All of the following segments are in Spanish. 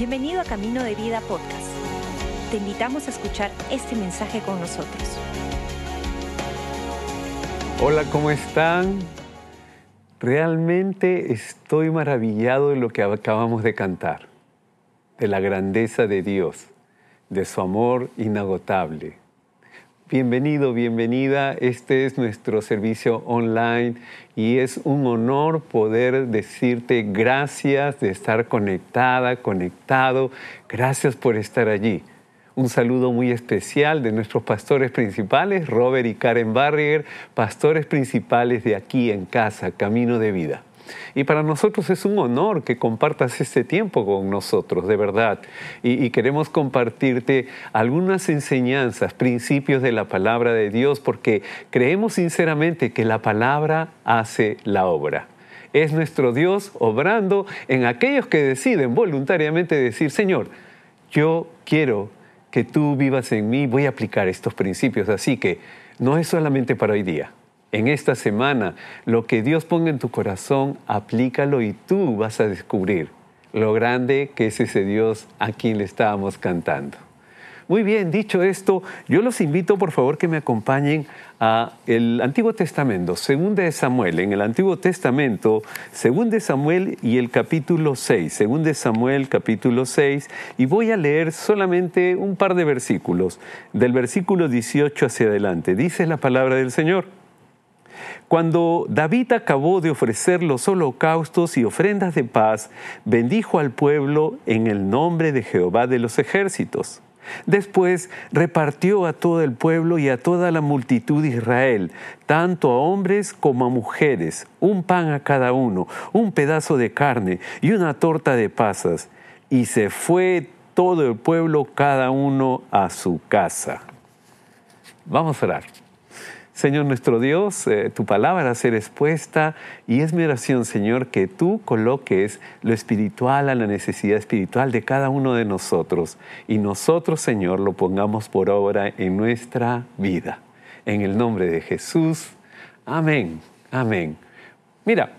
Bienvenido a Camino de Vida Podcast. Te invitamos a escuchar este mensaje con nosotros. Hola, ¿cómo están? Realmente estoy maravillado de lo que acabamos de cantar, de la grandeza de Dios, de su amor inagotable. Bienvenido, bienvenida. Este es nuestro servicio online y es un honor poder decirte gracias de estar conectada, conectado. Gracias por estar allí. Un saludo muy especial de nuestros pastores principales, Robert y Karen Barrier, pastores principales de aquí en casa, Camino de Vida. Y para nosotros es un honor que compartas este tiempo con nosotros, de verdad. Y, queremos compartirte algunas enseñanzas, principios de la palabra de Dios, porque creemos sinceramente que la palabra hace la obra. Es nuestro Dios obrando en aquellos que deciden voluntariamente decir, Señor, yo quiero que tú vivas en mí, voy a aplicar estos principios. Así que no es solamente para hoy día en esta semana, lo que Dios ponga en tu corazón, aplícalo y tú vas a descubrir lo grande que es ese Dios a quien le estábamos cantando. Muy bien, dicho esto, yo los invito por favor que me acompañen a el Antiguo Testamento, Segunda de Samuel, en el Antiguo Testamento, Segunda de Samuel y el capítulo 6, Segunda de Samuel capítulo 6, y voy a leer solamente un par de versículos, del versículo 18 hacia adelante. Dice la palabra del Señor. Cuando David acabó de ofrecer los holocaustos y ofrendas de paz, bendijo al pueblo en el nombre de Jehová de los ejércitos. Después repartió a todo el pueblo y a toda la multitud de Israel, tanto a hombres como a mujeres, un pan a cada uno, un pedazo de carne y una torta de pasas. Y se fue todo el pueblo, cada uno a su casa. Vamos a orar. Señor nuestro Dios, eh, tu palabra ser expuesta y es mi oración, Señor, que tú coloques lo espiritual a la necesidad espiritual de cada uno de nosotros y nosotros, Señor, lo pongamos por obra en nuestra vida. En el nombre de Jesús. Amén. Amén. Mira,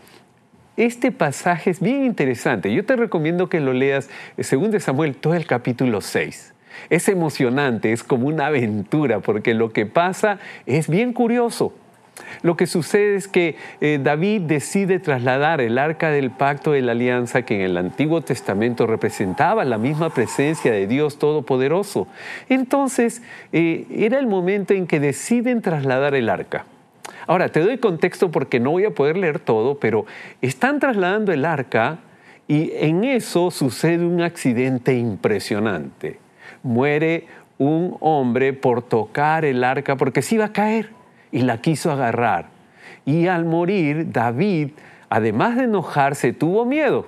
este pasaje es bien interesante. Yo te recomiendo que lo leas, eh, según de Samuel, todo el capítulo 6. Es emocionante, es como una aventura, porque lo que pasa es bien curioso. Lo que sucede es que eh, David decide trasladar el arca del pacto de la alianza que en el Antiguo Testamento representaba la misma presencia de Dios Todopoderoso. Entonces eh, era el momento en que deciden trasladar el arca. Ahora, te doy contexto porque no voy a poder leer todo, pero están trasladando el arca y en eso sucede un accidente impresionante muere un hombre por tocar el arca porque se iba a caer y la quiso agarrar. Y al morir, David, además de enojarse, tuvo miedo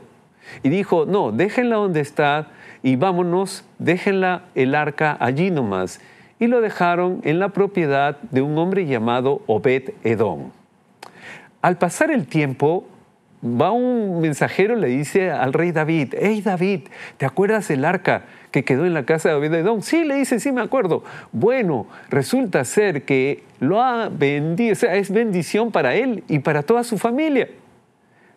y dijo, no, déjenla donde está y vámonos, déjenla el arca allí nomás. Y lo dejaron en la propiedad de un hombre llamado Obed Edom. Al pasar el tiempo, va un mensajero, le dice al rey David, hey David, ¿te acuerdas del arca? que quedó en la casa de David Edom. Sí, le dice, sí me acuerdo. Bueno, resulta ser que lo ha vendido, o sea, es bendición para él y para toda su familia.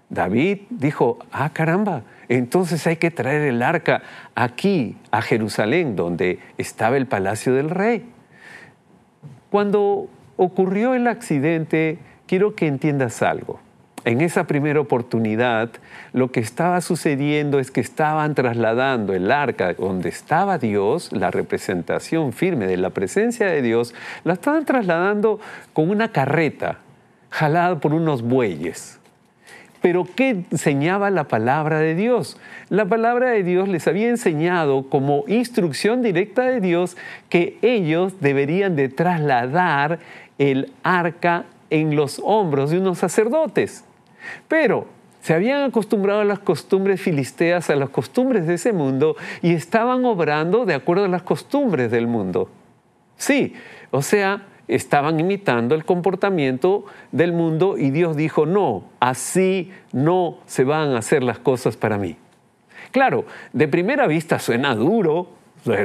David dijo, ah, caramba, entonces hay que traer el arca aquí, a Jerusalén, donde estaba el palacio del rey. Cuando ocurrió el accidente, quiero que entiendas algo en esa primera oportunidad, lo que estaba sucediendo es que estaban trasladando el arca donde estaba Dios, la representación firme de la presencia de Dios, la estaban trasladando con una carreta jalada por unos bueyes. Pero ¿qué enseñaba la palabra de Dios? La palabra de Dios les había enseñado como instrucción directa de Dios que ellos deberían de trasladar el arca en los hombros de unos sacerdotes. Pero se habían acostumbrado a las costumbres filisteas, a las costumbres de ese mundo, y estaban obrando de acuerdo a las costumbres del mundo. Sí, o sea, estaban imitando el comportamiento del mundo y Dios dijo, no, así no se van a hacer las cosas para mí. Claro, de primera vista suena duro,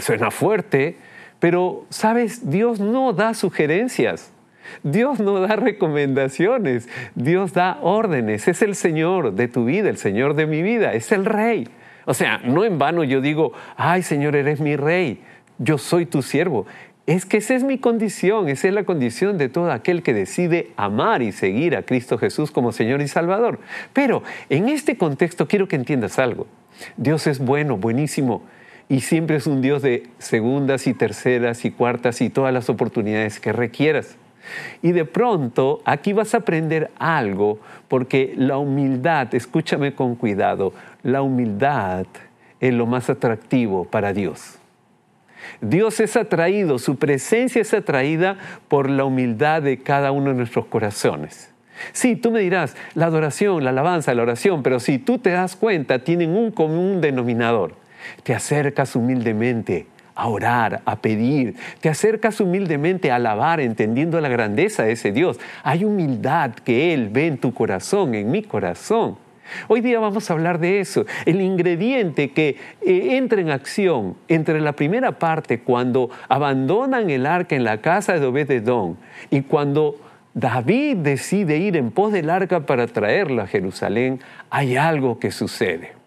suena fuerte, pero, ¿sabes? Dios no da sugerencias. Dios no da recomendaciones, Dios da órdenes. Es el Señor de tu vida, el Señor de mi vida, es el Rey. O sea, no en vano yo digo, ay Señor, eres mi rey, yo soy tu siervo. Es que esa es mi condición, esa es la condición de todo aquel que decide amar y seguir a Cristo Jesús como Señor y Salvador. Pero en este contexto quiero que entiendas algo. Dios es bueno, buenísimo, y siempre es un Dios de segundas y terceras y cuartas y todas las oportunidades que requieras. Y de pronto aquí vas a aprender algo porque la humildad, escúchame con cuidado, la humildad es lo más atractivo para Dios. Dios es atraído, su presencia es atraída por la humildad de cada uno de nuestros corazones. Sí, tú me dirás, la adoración, la alabanza, la oración, pero si tú te das cuenta, tienen un común denominador. Te acercas humildemente a orar, a pedir, te acercas humildemente a alabar, entendiendo la grandeza de ese Dios. Hay humildad que Él ve en tu corazón, en mi corazón. Hoy día vamos a hablar de eso, el ingrediente que eh, entra en acción entre la primera parte cuando abandonan el arca en la casa de Obededón y cuando David decide ir en pos del arca para traerla a Jerusalén, hay algo que sucede.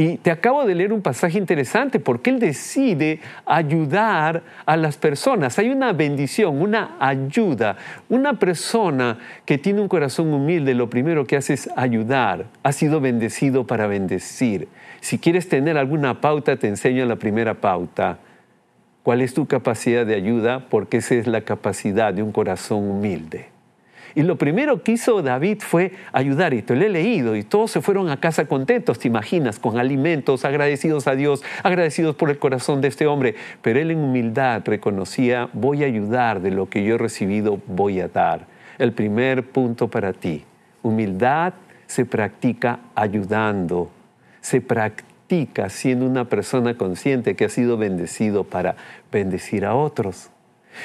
Y te acabo de leer un pasaje interesante porque él decide ayudar a las personas. Hay una bendición, una ayuda. Una persona que tiene un corazón humilde, lo primero que hace es ayudar. Ha sido bendecido para bendecir. Si quieres tener alguna pauta, te enseño la primera pauta. ¿Cuál es tu capacidad de ayuda? Porque esa es la capacidad de un corazón humilde. Y lo primero que hizo David fue ayudar, y te lo he leído, y todos se fueron a casa contentos, te imaginas, con alimentos, agradecidos a Dios, agradecidos por el corazón de este hombre. Pero él en humildad reconocía, voy a ayudar de lo que yo he recibido, voy a dar. El primer punto para ti, humildad se practica ayudando, se practica siendo una persona consciente que ha sido bendecido para bendecir a otros.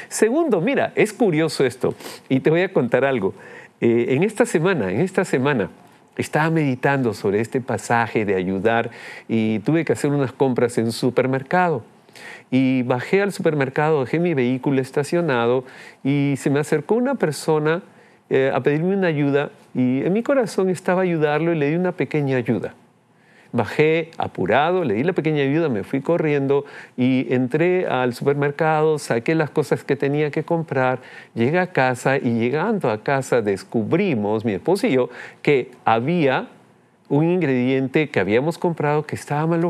Segundo, mira, es curioso esto, y te voy a contar algo. Eh, en esta semana, en esta semana, estaba meditando sobre este pasaje de ayudar y tuve que hacer unas compras en supermercado. Y bajé al supermercado, dejé mi vehículo estacionado y se me acercó una persona eh, a pedirme una ayuda y en mi corazón estaba ayudarlo y le di una pequeña ayuda. Bajé apurado, le di la pequeña ayuda, me fui corriendo y entré al supermercado, saqué las cosas que tenía que comprar, llegué a casa y llegando a casa descubrimos, mi esposo y yo, que había un ingrediente que habíamos comprado que estaba mal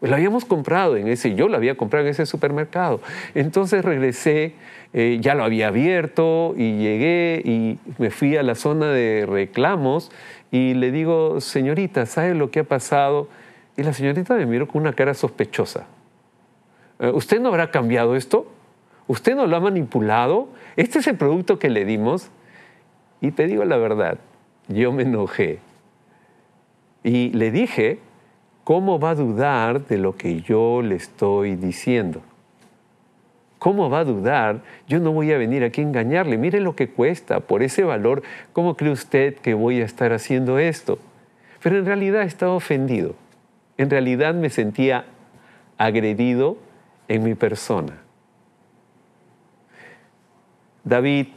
logrado. Lo habíamos comprado en ese, yo lo había comprado en ese supermercado. Entonces regresé, eh, ya lo había abierto y llegué y me fui a la zona de reclamos y le digo, señorita, ¿sabe lo que ha pasado? Y la señorita me miró con una cara sospechosa. Eh, ¿Usted no habrá cambiado esto? ¿Usted no lo ha manipulado? ¿Este es el producto que le dimos? Y te digo la verdad, yo me enojé. Y le dije, ¿cómo va a dudar de lo que yo le estoy diciendo? ¿Cómo va a dudar? Yo no voy a venir aquí a engañarle. Mire lo que cuesta. Por ese valor, ¿cómo cree usted que voy a estar haciendo esto? Pero en realidad estaba ofendido. En realidad me sentía agredido en mi persona. David,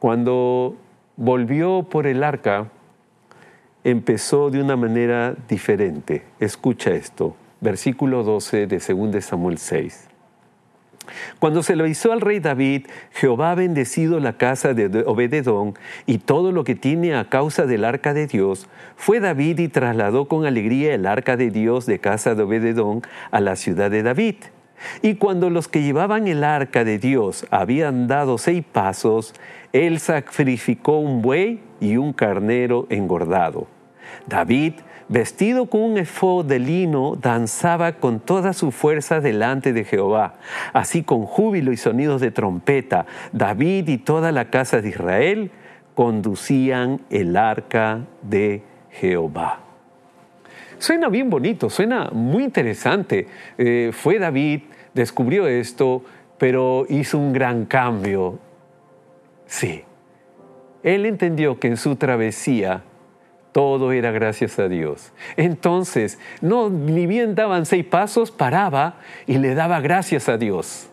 cuando volvió por el arca, empezó de una manera diferente. Escucha esto, versículo 12 de 2 Samuel 6. Cuando se lo hizo al rey David, Jehová ha bendecido la casa de Obededón y todo lo que tiene a causa del arca de Dios. Fue David y trasladó con alegría el arca de Dios de casa de Obededón a la ciudad de David. Y cuando los que llevaban el arca de Dios habían dado seis pasos, él sacrificó un buey y un carnero engordado. David vestido con un efod de lino, danzaba con toda su fuerza delante de Jehová. Así con júbilo y sonidos de trompeta, David y toda la casa de Israel conducían el arca de Jehová. Suena bien bonito, suena muy interesante. Eh, fue David, descubrió esto, pero hizo un gran cambio. Sí, él entendió que en su travesía todo era gracias a Dios. Entonces, no, ni bien daban seis pasos, paraba y le daba gracias a Dios.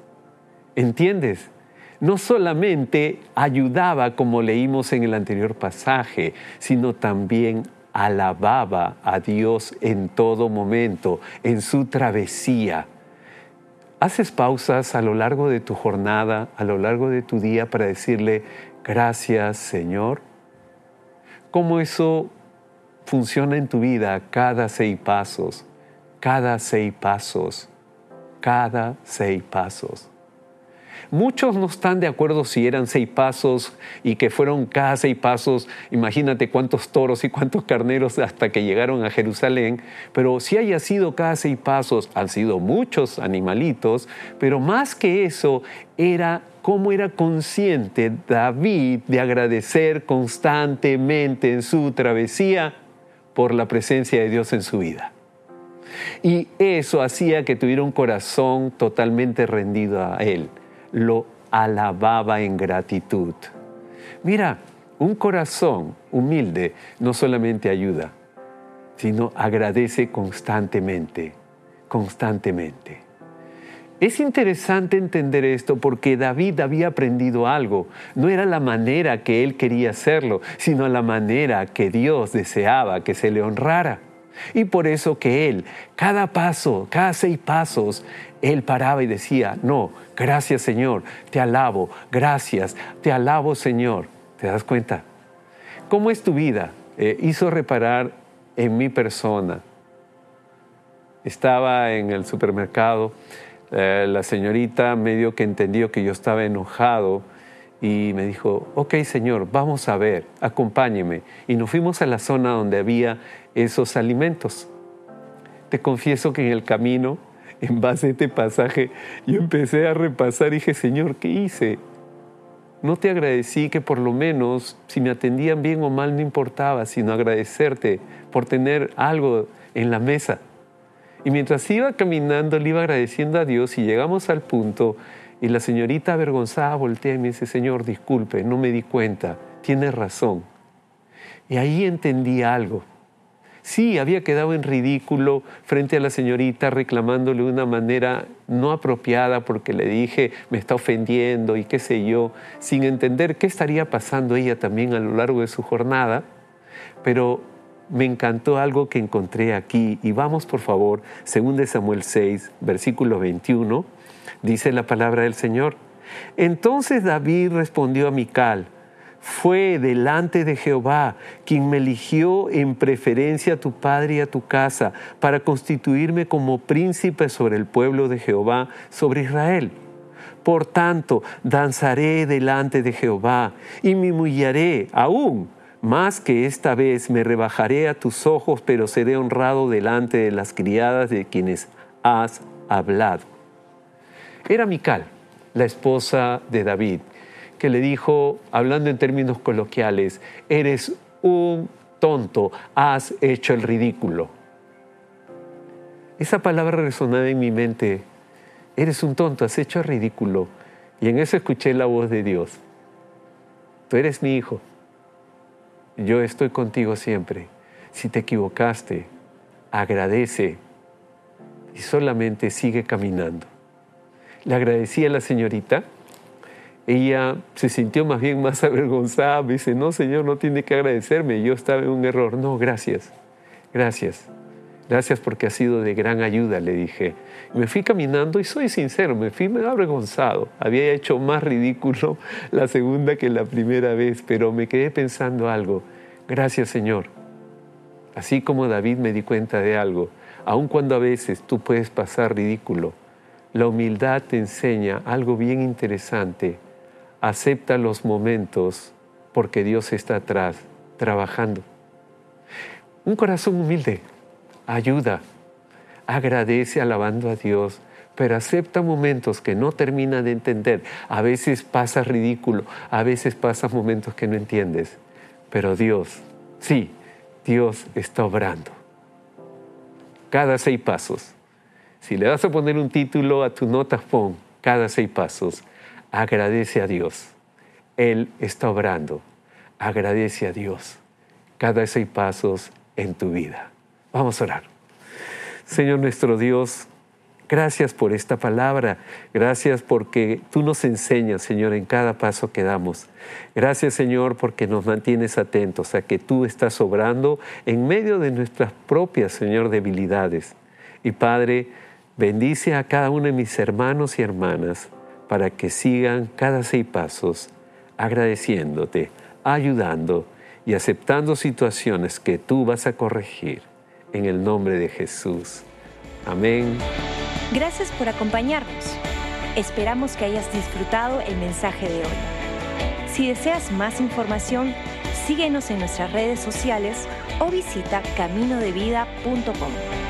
¿Entiendes? No solamente ayudaba como leímos en el anterior pasaje, sino también alababa a Dios en todo momento, en su travesía. ¿Haces pausas a lo largo de tu jornada, a lo largo de tu día para decirle, gracias Señor? ¿Cómo eso funciona en tu vida cada seis pasos? Cada seis pasos, cada seis pasos. Muchos no están de acuerdo si eran seis pasos y que fueron cada seis pasos, imagínate cuántos toros y cuántos carneros hasta que llegaron a Jerusalén, pero si haya sido cada seis pasos, han sido muchos animalitos, pero más que eso era cómo era consciente David de agradecer constantemente en su travesía por la presencia de Dios en su vida. Y eso hacía que tuviera un corazón totalmente rendido a Él lo alababa en gratitud. Mira, un corazón humilde no solamente ayuda, sino agradece constantemente, constantemente. Es interesante entender esto porque David había aprendido algo. No era la manera que él quería hacerlo, sino la manera que Dios deseaba que se le honrara. Y por eso que él, cada paso, cada seis pasos, él paraba y decía, no, gracias Señor, te alabo, gracias, te alabo Señor. ¿Te das cuenta? ¿Cómo es tu vida? Eh, hizo reparar en mi persona. Estaba en el supermercado, eh, la señorita medio que entendió que yo estaba enojado y me dijo, ok Señor, vamos a ver, acompáñeme. Y nos fuimos a la zona donde había esos alimentos. Te confieso que en el camino, en base a este pasaje, yo empecé a repasar y dije, Señor, ¿qué hice? No te agradecí que por lo menos si me atendían bien o mal no importaba, sino agradecerte por tener algo en la mesa. Y mientras iba caminando, le iba agradeciendo a Dios y llegamos al punto y la señorita avergonzada voltea y me dice, Señor, disculpe, no me di cuenta, tiene razón. Y ahí entendí algo. Sí, había quedado en ridículo frente a la señorita reclamándole de una manera no apropiada porque le dije me está ofendiendo y qué sé yo, sin entender qué estaría pasando ella también a lo largo de su jornada. Pero me encantó algo que encontré aquí y vamos por favor, según de Samuel 6, versículo 21, dice la palabra del Señor. Entonces David respondió a Mical, fue delante de Jehová quien me eligió en preferencia a tu padre y a tu casa para constituirme como príncipe sobre el pueblo de Jehová, sobre Israel. Por tanto, danzaré delante de Jehová y me humillaré aún más que esta vez me rebajaré a tus ojos, pero seré honrado delante de las criadas de quienes has hablado. Era Mical, la esposa de David que le dijo, hablando en términos coloquiales, eres un tonto, has hecho el ridículo. Esa palabra resonaba en mi mente, eres un tonto, has hecho el ridículo. Y en eso escuché la voz de Dios. Tú eres mi hijo, yo estoy contigo siempre. Si te equivocaste, agradece y solamente sigue caminando. Le agradecí a la señorita ella se sintió más bien más avergonzada, me dice, no Señor, no tiene que agradecerme, yo estaba en un error. No, gracias, gracias, gracias porque ha sido de gran ayuda, le dije. me fui caminando y soy sincero, me fui avergonzado. Había hecho más ridículo la segunda que la primera vez, pero me quedé pensando algo. Gracias Señor. Así como David me di cuenta de algo, aun cuando a veces tú puedes pasar ridículo, la humildad te enseña algo bien interesante acepta los momentos porque Dios está atrás trabajando. Un corazón humilde ayuda, agradece alabando a Dios, pero acepta momentos que no termina de entender. A veces pasa ridículo, a veces pasa momentos que no entiendes, pero Dios, sí, Dios está obrando. Cada seis pasos. Si le vas a poner un título a tu nota, pon cada seis pasos agradece a Dios. Él está obrando. Agradece a Dios cada seis pasos en tu vida. Vamos a orar. Señor nuestro Dios, Gracias por esta palabra. Gracias porque tú nos enseñas, Señor, en cada paso que damos. Gracias, Señor, porque nos mantienes atentos a que tú estás obrando en medio de nuestras propias, Señor, debilidades. Y Padre, bendice a cada uno de mis hermanos y hermanas para que sigan cada seis pasos agradeciéndote, ayudando y aceptando situaciones que tú vas a corregir. En el nombre de Jesús. Amén. Gracias por acompañarnos. Esperamos que hayas disfrutado el mensaje de hoy. Si deseas más información, síguenos en nuestras redes sociales o visita caminodevida.com.